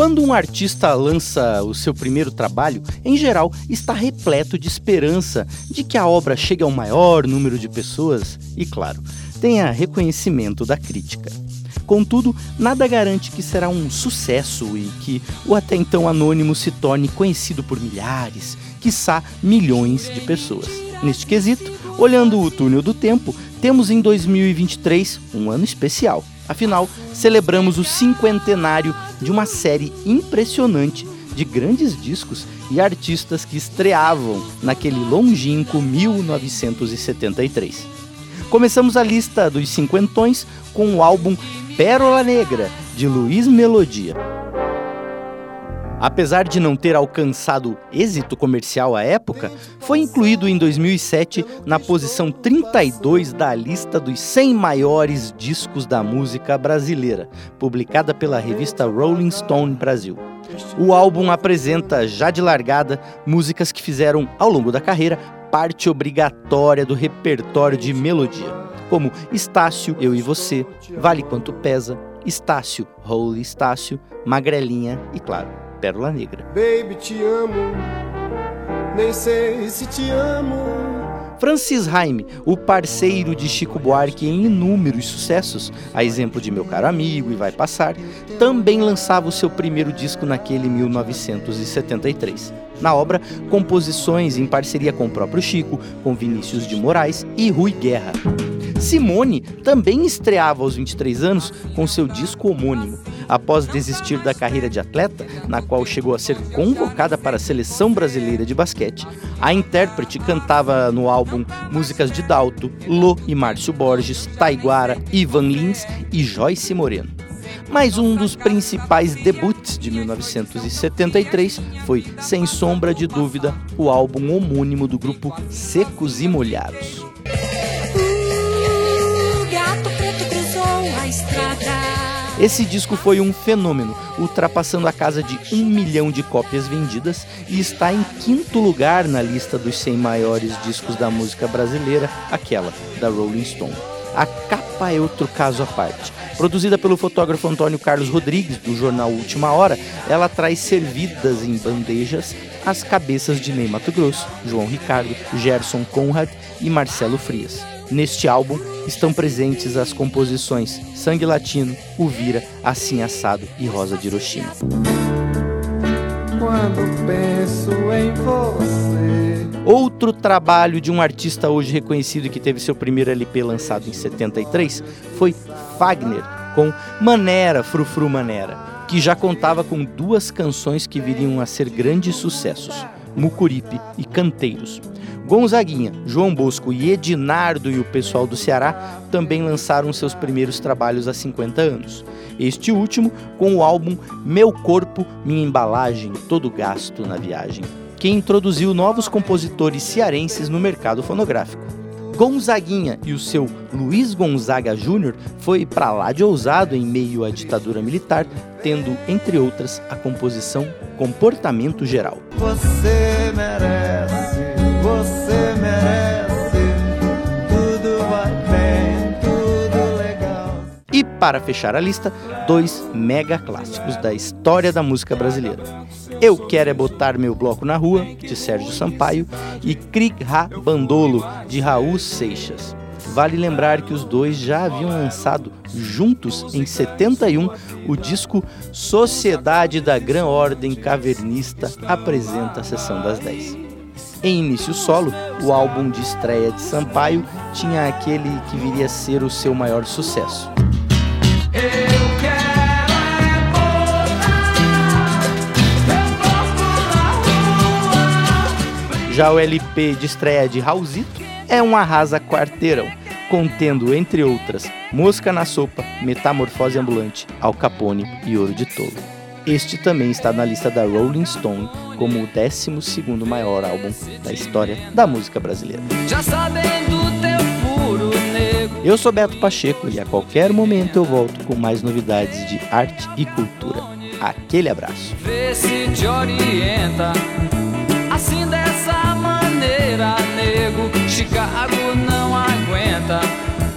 Quando um artista lança o seu primeiro trabalho, em geral está repleto de esperança de que a obra chegue ao maior número de pessoas e, claro, tenha reconhecimento da crítica. Contudo, nada garante que será um sucesso e que o até então anônimo se torne conhecido por milhares, quiçá milhões de pessoas. Neste quesito, olhando o túnel do tempo, temos em 2023 um ano especial. Afinal, celebramos o cinquentenário de uma série impressionante de grandes discos e artistas que estreavam naquele longínquo 1973. Começamos a lista dos cinquentões com o álbum Pérola Negra, de Luiz Melodia. Apesar de não ter alcançado êxito comercial à época, foi incluído em 2007 na posição 32 da lista dos 100 maiores discos da música brasileira, publicada pela revista Rolling Stone Brasil. O álbum apresenta, já de largada, músicas que fizeram, ao longo da carreira, parte obrigatória do repertório de melodia como Estácio, Eu e Você, Vale Quanto Pesa, Estácio, Holy Estácio, Magrelinha e, claro, Pérola Negra. Baby, te amo, nem sei se te amo. Francis Raime, o parceiro de Chico Buarque em inúmeros sucessos, a exemplo de Meu Caro Amigo e Vai Passar, também lançava o seu primeiro disco naquele 1973. Na obra, composições em parceria com o próprio Chico, com Vinícius de Moraes e Rui Guerra. Simone também estreava aos 23 anos com seu disco homônimo. Após desistir da carreira de atleta, na qual chegou a ser convocada para a seleção brasileira de basquete, a intérprete cantava no álbum músicas de Dalto, Lô e Márcio Borges, Taiguara, Ivan Lins e Joyce Moreno. Mas um dos principais debuts de 1973 foi, sem sombra de dúvida, o álbum homônimo do grupo Secos e Molhados. Esse disco foi um fenômeno, ultrapassando a casa de um milhão de cópias vendidas e está em quinto lugar na lista dos 100 maiores discos da música brasileira, aquela da Rolling Stone. A capa é outro caso à parte. Produzida pelo fotógrafo Antônio Carlos Rodrigues, do jornal Última Hora, ela traz servidas em bandejas as cabeças de Ney Mato Grosso, João Ricardo, Gerson Conrad e Marcelo Frias. Neste álbum estão presentes as composições Sangue Latino, Uvira, Assim Assado e Rosa de Hiroshima. Quando penso em você. Outro trabalho de um artista hoje reconhecido que teve seu primeiro LP lançado em 73 foi Fagner, com Manera, Frufru Manera, que já contava com duas canções que viriam a ser grandes sucessos, Mucuripe e Canteiros. Gonzaguinha, João Bosco e Edinardo e o pessoal do Ceará também lançaram seus primeiros trabalhos há 50 anos. Este último com o álbum Meu Corpo, Minha Embalagem, Todo Gasto na Viagem, que introduziu novos compositores cearenses no mercado fonográfico. Gonzaguinha e o seu Luiz Gonzaga Júnior foi para lá de ousado em meio à ditadura militar, tendo, entre outras, a composição Comportamento Geral. Você merece você merece. Tudo vai bem, tudo legal. E para fechar a lista, dois mega clássicos da história da música brasileira. Eu Quero É Botar Meu Bloco na Rua, de Sérgio Sampaio, e Cri Ra Bandolo, de Raul Seixas. Vale lembrar que os dois já haviam lançado juntos em 71 o disco Sociedade da Gran Ordem Cavernista apresenta a Sessão das 10. Em início solo, o álbum de estreia de Sampaio tinha aquele que viria a ser o seu maior sucesso. Já o LP de estreia de Raulzito é um arrasa quarteirão, contendo, entre outras, Mosca na Sopa, Metamorfose Ambulante, Al Capone e Ouro de Tolo. Este também está na lista da Rolling Stone como o 12 maior álbum da história da música brasileira. Eu sou Beto Pacheco e a qualquer momento eu volto com mais novidades de arte e cultura. Aquele abraço. Dessa maneira, nego. Chicago não aguenta.